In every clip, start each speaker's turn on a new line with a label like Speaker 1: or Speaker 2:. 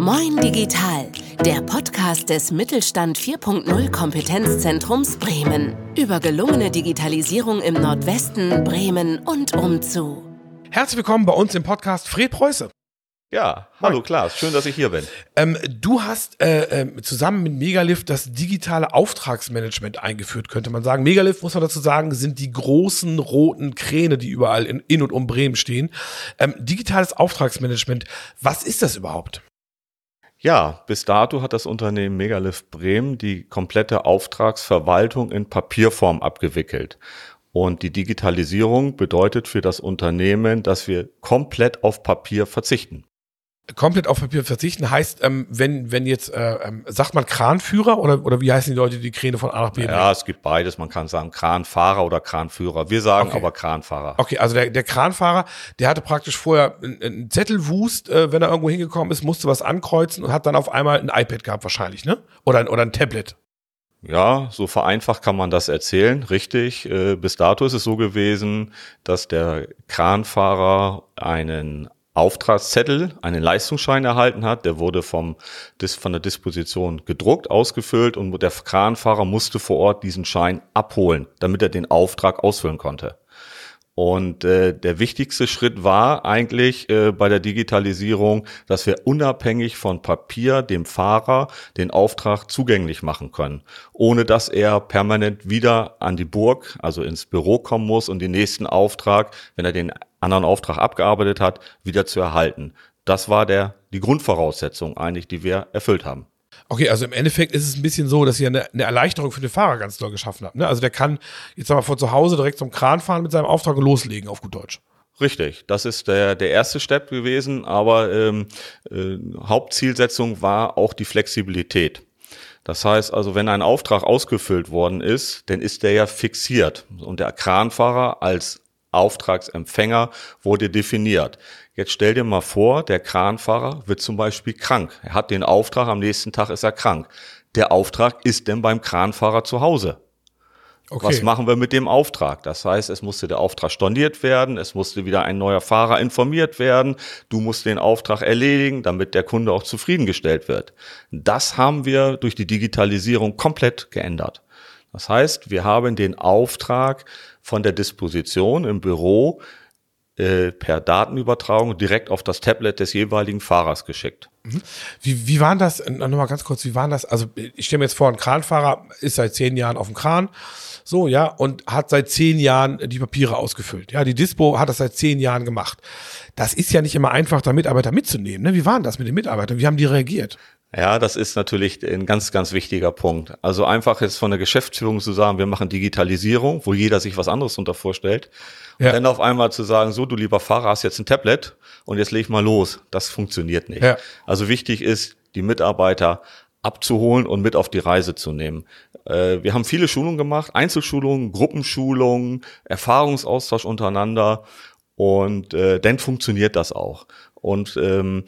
Speaker 1: Moin Digital, der Podcast des Mittelstand 4.0 Kompetenzzentrums Bremen über gelungene Digitalisierung im Nordwesten, Bremen und umzu.
Speaker 2: Herzlich willkommen bei uns im Podcast Fred Preuße.
Speaker 3: Ja, hallo Klaas, schön, dass ich hier bin.
Speaker 2: Ähm, du hast äh, äh, zusammen mit Megalift das digitale Auftragsmanagement eingeführt, könnte man sagen. Megalift, muss man dazu sagen, sind die großen roten Kräne, die überall in, in und um Bremen stehen. Ähm, digitales Auftragsmanagement, was ist das überhaupt?
Speaker 3: Ja, bis dato hat das Unternehmen Megalift Bremen die komplette Auftragsverwaltung in Papierform abgewickelt. Und die Digitalisierung bedeutet für das Unternehmen, dass wir komplett auf Papier verzichten
Speaker 2: komplett auf Papier verzichten heißt, ähm, wenn, wenn jetzt, äh, ähm, sagt man Kranführer oder, oder wie heißen die Leute, die Kräne von A nach B
Speaker 3: bringen? Ja, es gibt beides. Man kann sagen Kranfahrer oder Kranführer. Wir sagen okay. aber Kranfahrer.
Speaker 2: Okay, also der, der Kranfahrer, der hatte praktisch vorher einen, einen Zettelwust, äh, wenn er irgendwo hingekommen ist, musste was ankreuzen und hat dann auf einmal ein iPad gehabt wahrscheinlich, ne? Oder ein, oder ein Tablet.
Speaker 3: Ja, so vereinfacht kann man das erzählen, richtig. Äh, bis dato ist es so gewesen, dass der Kranfahrer einen Auftragszettel, einen Leistungsschein erhalten hat. Der wurde vom, von der Disposition gedruckt, ausgefüllt und der Kranfahrer musste vor Ort diesen Schein abholen, damit er den Auftrag ausfüllen konnte. Und äh, der wichtigste Schritt war eigentlich äh, bei der Digitalisierung, dass wir unabhängig von Papier dem Fahrer den Auftrag zugänglich machen können, ohne dass er permanent wieder an die Burg, also ins Büro kommen muss und den nächsten Auftrag, wenn er den anderen Auftrag abgearbeitet hat, wieder zu erhalten. Das war der, die Grundvoraussetzung eigentlich, die wir erfüllt haben.
Speaker 2: Okay, also im Endeffekt ist es ein bisschen so, dass ihr eine, eine Erleichterung für den Fahrer ganz doll geschaffen habt. Ne? Also der kann jetzt mal von zu Hause direkt zum Kran fahren mit seinem Auftrag und loslegen, auf gut Deutsch.
Speaker 3: Richtig, das ist der, der erste Step gewesen, aber ähm, äh, Hauptzielsetzung war auch die Flexibilität. Das heißt also, wenn ein Auftrag ausgefüllt worden ist, dann ist der ja fixiert und der Kranfahrer als Auftragsempfänger wurde definiert. Jetzt stell dir mal vor, der Kranfahrer wird zum Beispiel krank. Er hat den Auftrag, am nächsten Tag ist er krank. Der Auftrag ist denn beim Kranfahrer zu Hause. Okay. Was machen wir mit dem Auftrag? Das heißt, es musste der Auftrag storniert werden, es musste wieder ein neuer Fahrer informiert werden, du musst den Auftrag erledigen, damit der Kunde auch zufriedengestellt wird. Das haben wir durch die Digitalisierung komplett geändert. Das heißt, wir haben den Auftrag von der Disposition im Büro äh, per Datenübertragung direkt auf das Tablet des jeweiligen Fahrers geschickt.
Speaker 2: Mhm. Wie, wie waren das, nochmal ganz kurz, wie waren das? Also ich stelle mir jetzt vor, ein Kranfahrer ist seit zehn Jahren auf dem Kran, so, ja, und hat seit zehn Jahren die Papiere ausgefüllt. Ja, die Dispo hat das seit zehn Jahren gemacht. Das ist ja nicht immer einfach, da Mitarbeiter mitzunehmen. Ne? Wie waren das mit den Mitarbeitern? Wie haben die reagiert?
Speaker 3: Ja, das ist natürlich ein ganz, ganz wichtiger Punkt. Also einfach jetzt von der Geschäftsführung zu sagen, wir machen Digitalisierung, wo jeder sich was anderes unter vorstellt. Und ja. dann auf einmal zu sagen, so, du lieber Fahrer, hast jetzt ein Tablet und jetzt leg mal los. Das funktioniert nicht. Ja. Also wichtig ist, die Mitarbeiter abzuholen und mit auf die Reise zu nehmen. Äh, wir haben viele Schulungen gemacht, Einzelschulungen, Gruppenschulungen, Erfahrungsaustausch untereinander und äh, dann funktioniert das auch. Und ähm,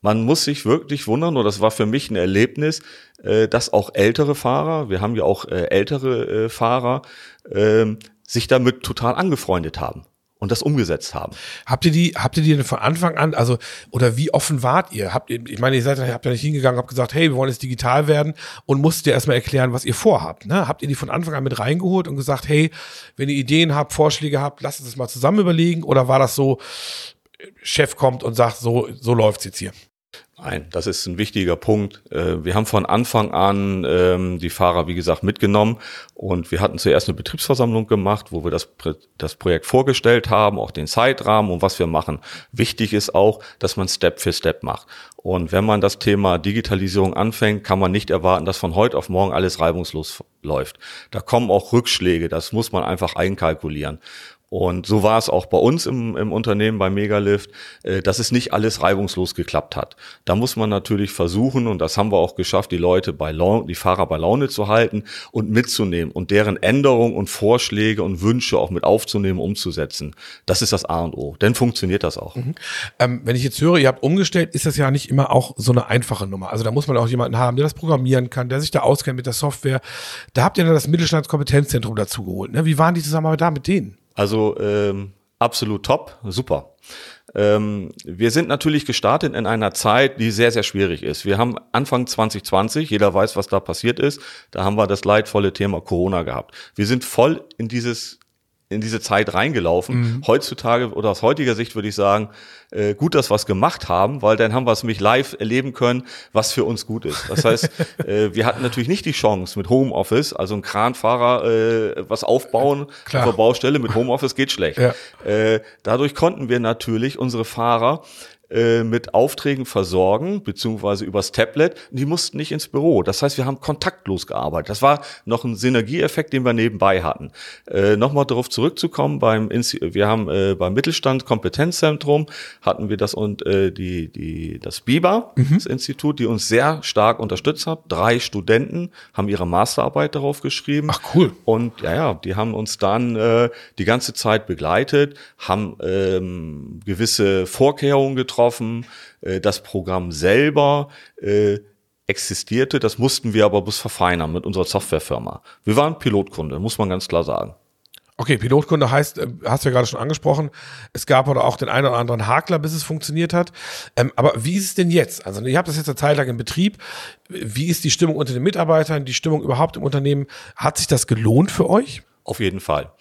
Speaker 3: man muss sich wirklich wundern, oder das war für mich ein Erlebnis, äh, dass auch ältere Fahrer, wir haben ja auch äh, ältere äh, Fahrer, äh, sich damit total angefreundet haben und das umgesetzt haben.
Speaker 2: Habt ihr die, habt ihr die denn von Anfang an, also, oder wie offen wart ihr? Habt ihr, ich meine, ihr seid, habt ja nicht hingegangen, habt gesagt, hey, wir wollen jetzt digital werden und musstet ihr erstmal erklären, was ihr vorhabt, ne? Habt ihr die von Anfang an mit reingeholt und gesagt, hey, wenn ihr Ideen habt, Vorschläge habt, lasst uns das mal zusammen überlegen oder war das so, Chef kommt und sagt, so, so läuft's jetzt hier?
Speaker 3: Nein, das ist ein wichtiger Punkt. Äh, wir haben von Anfang an ähm, die Fahrer, wie gesagt, mitgenommen und wir hatten zuerst eine Betriebsversammlung gemacht, wo wir das, das Projekt vorgestellt haben, auch den Zeitrahmen und was wir machen. Wichtig ist auch, dass man Step für Step macht. Und wenn man das Thema Digitalisierung anfängt, kann man nicht erwarten, dass von heute auf morgen alles reibungslos läuft. Da kommen auch Rückschläge, das muss man einfach einkalkulieren. Und so war es auch bei uns im, im Unternehmen bei Megalift, äh, dass es nicht alles reibungslos geklappt hat. Da muss man natürlich versuchen, und das haben wir auch geschafft, die Leute bei Laune, die Fahrer bei Laune zu halten und mitzunehmen und deren Änderungen und Vorschläge und Wünsche auch mit aufzunehmen, umzusetzen. Das ist das A und O. Denn funktioniert das auch. Mhm.
Speaker 2: Ähm, wenn ich jetzt höre, ihr habt umgestellt, ist das ja nicht immer auch so eine einfache Nummer. Also da muss man auch jemanden haben, der das programmieren kann, der sich da auskennt mit der Software. Da habt ihr dann das Mittelstandskompetenzzentrum dazu geholt. Ne? Wie waren die Zusammenarbeit da mit denen?
Speaker 3: Also ähm, absolut top, super. Ähm, wir sind natürlich gestartet in einer Zeit, die sehr, sehr schwierig ist. Wir haben Anfang 2020, jeder weiß, was da passiert ist, da haben wir das leidvolle Thema Corona gehabt. Wir sind voll in dieses in diese Zeit reingelaufen. Mhm. Heutzutage oder aus heutiger Sicht würde ich sagen, äh, gut, dass wir es gemacht haben, weil dann haben wir es nämlich live erleben können, was für uns gut ist. Das heißt, äh, wir hatten natürlich nicht die Chance mit Homeoffice, also ein Kranfahrer äh, was aufbauen Klar. auf der Baustelle mit Homeoffice geht schlecht. Ja. Äh, dadurch konnten wir natürlich unsere Fahrer äh, mit Aufträgen versorgen, beziehungsweise übers Tablet. Die mussten nicht ins Büro. Das heißt, wir haben kontaktlos gearbeitet. Das war noch ein Synergieeffekt, den wir nebenbei hatten. Äh, Nochmal darauf zurückzukommen, beim wir haben äh, beim Mittelstand Kompetenzzentrum hatten wir das und äh, die, die, das BIBA, mhm. das Institut, die uns sehr stark unterstützt hat. Drei Studenten haben ihre Masterarbeit darauf geschrieben.
Speaker 2: Ach cool.
Speaker 3: Und ja, ja, die haben uns dann äh, die ganze Zeit begleitet, haben ähm, gewisse Vorkehrungen getroffen getroffen. Äh, das Programm selber äh, existierte, das mussten wir aber bis verfeinern mit unserer Softwarefirma. Wir waren Pilotkunde, muss man ganz klar sagen.
Speaker 2: Okay, Pilotkunde heißt, äh, hast du ja gerade schon angesprochen, es gab oder auch den einen oder anderen Hakler, bis es funktioniert hat. Ähm, aber wie ist es denn jetzt? Also ihr habt das jetzt eine Zeit lang in Betrieb. Wie ist die Stimmung unter den Mitarbeitern, die Stimmung überhaupt im Unternehmen? Hat sich das gelohnt für euch?
Speaker 3: Auf jeden Fall.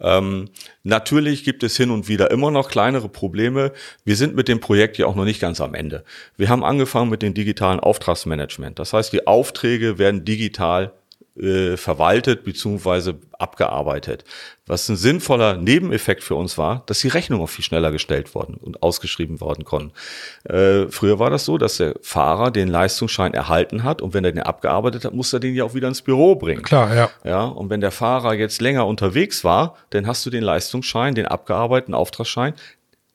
Speaker 3: Ähm, natürlich gibt es hin und wieder immer noch kleinere Probleme. Wir sind mit dem Projekt ja auch noch nicht ganz am Ende. Wir haben angefangen mit dem digitalen Auftragsmanagement. Das heißt, die Aufträge werden digital äh, verwaltet bzw. abgearbeitet. Was ein sinnvoller Nebeneffekt für uns war, dass die Rechnungen auch viel schneller gestellt worden und ausgeschrieben worden konnten. Äh, früher war das so, dass der Fahrer den Leistungsschein erhalten hat und wenn er den abgearbeitet hat, muss er den ja auch wieder ins Büro bringen.
Speaker 2: Klar, ja.
Speaker 3: Ja, und wenn der Fahrer jetzt länger unterwegs war, dann hast du den Leistungsschein, den abgearbeiteten Auftragsschein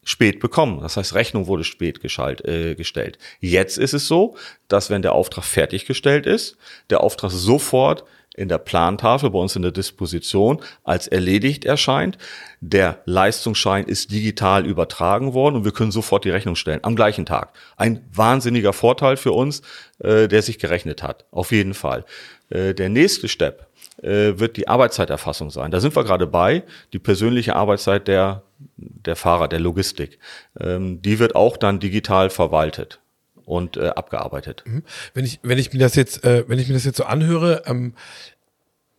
Speaker 3: spät bekommen. Das heißt, Rechnung wurde spät geschalt, äh, gestellt. Jetzt ist es so, dass wenn der Auftrag fertiggestellt ist, der Auftrag sofort in der Plantafel bei uns in der Disposition als erledigt erscheint. Der Leistungsschein ist digital übertragen worden und wir können sofort die Rechnung stellen am gleichen Tag. Ein wahnsinniger Vorteil für uns, äh, der sich gerechnet hat. Auf jeden Fall. Äh, der nächste Step äh, wird die Arbeitszeiterfassung sein. Da sind wir gerade bei, die persönliche Arbeitszeit der der Fahrer, der Logistik. Ähm, die wird auch dann digital verwaltet und äh, abgearbeitet. Mhm.
Speaker 2: Wenn ich, wenn ich mir das jetzt, äh, wenn ich mir das jetzt so anhöre, ähm,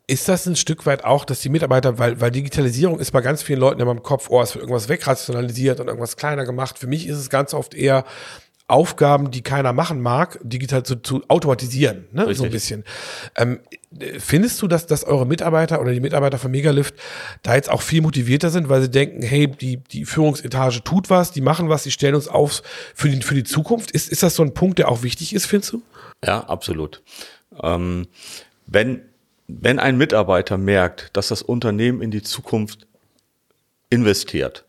Speaker 2: ist das ein Stück weit auch, dass die Mitarbeiter, weil, weil Digitalisierung ist bei ganz vielen Leuten immer im Kopf, oh, es wird irgendwas wegrationalisiert und irgendwas kleiner gemacht. Für mich ist es ganz oft eher, Aufgaben, die keiner machen mag, digital zu, zu automatisieren, ne? so ein bisschen. Ähm, findest du, dass, dass eure Mitarbeiter oder die Mitarbeiter von Megalift da jetzt auch viel motivierter sind, weil sie denken, hey, die, die Führungsetage tut was, die machen was, die stellen uns auf für die, für die Zukunft? Ist, ist das so ein Punkt, der auch wichtig ist, findest du?
Speaker 3: Ja, absolut. Ähm, wenn, wenn ein Mitarbeiter merkt, dass das Unternehmen in die Zukunft investiert,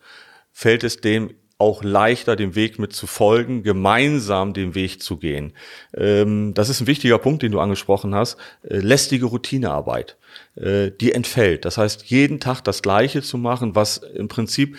Speaker 3: fällt es dem auch leichter, dem Weg mit zu folgen, gemeinsam den Weg zu gehen. Ähm, das ist ein wichtiger Punkt, den du angesprochen hast. Äh, lästige Routinearbeit, äh, die entfällt. Das heißt, jeden Tag das Gleiche zu machen, was im Prinzip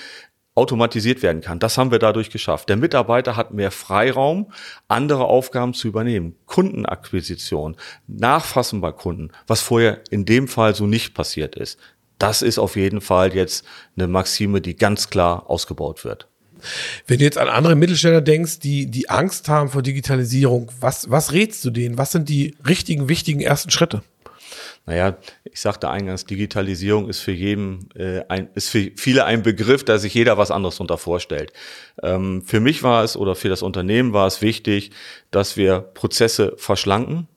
Speaker 3: automatisiert werden kann. Das haben wir dadurch geschafft. Der Mitarbeiter hat mehr Freiraum, andere Aufgaben zu übernehmen. Kundenakquisition, Nachfassen bei Kunden, was vorher in dem Fall so nicht passiert ist. Das ist auf jeden Fall jetzt eine Maxime, die ganz klar ausgebaut wird.
Speaker 2: Wenn du jetzt an andere Mittelständler denkst, die, die Angst haben vor Digitalisierung, was, was rätst du denen? Was sind die richtigen, wichtigen ersten Schritte?
Speaker 3: Naja, ich sagte eingangs, Digitalisierung ist für jeden, äh, ein, ist für viele ein Begriff, da sich jeder was anderes darunter vorstellt. Ähm, für mich war es oder für das Unternehmen war es wichtig, dass wir Prozesse verschlanken,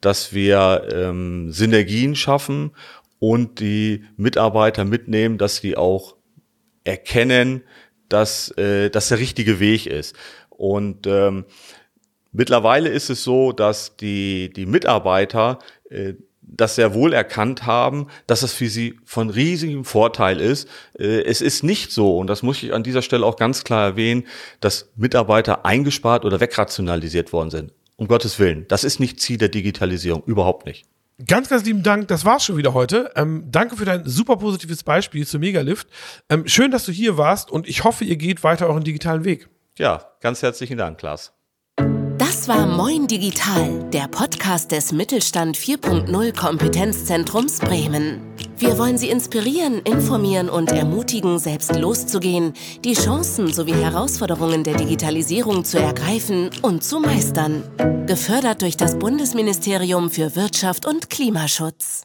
Speaker 3: dass wir ähm, Synergien schaffen und die Mitarbeiter mitnehmen, dass die auch erkennen, dass äh, das der richtige Weg ist. Und ähm, mittlerweile ist es so, dass die, die Mitarbeiter äh, das sehr wohl erkannt haben, dass das für sie von riesigem Vorteil ist. Äh, es ist nicht so, und das muss ich an dieser Stelle auch ganz klar erwähnen, dass Mitarbeiter eingespart oder wegrationalisiert worden sind. Um Gottes Willen. Das ist nicht Ziel der Digitalisierung. Überhaupt nicht.
Speaker 2: Ganz, ganz lieben Dank. Das war's schon wieder heute. Ähm, danke für dein super positives Beispiel zu Megalift. Ähm, schön, dass du hier warst und ich hoffe, ihr geht weiter euren digitalen Weg.
Speaker 3: Ja, ganz herzlichen Dank, Klaas.
Speaker 1: Das war Moin Digital, der Podcast des Mittelstand 4.0 Kompetenzzentrums Bremen. Wir wollen Sie inspirieren, informieren und ermutigen, selbst loszugehen, die Chancen sowie Herausforderungen der Digitalisierung zu ergreifen und zu meistern. Gefördert durch das Bundesministerium für Wirtschaft und Klimaschutz.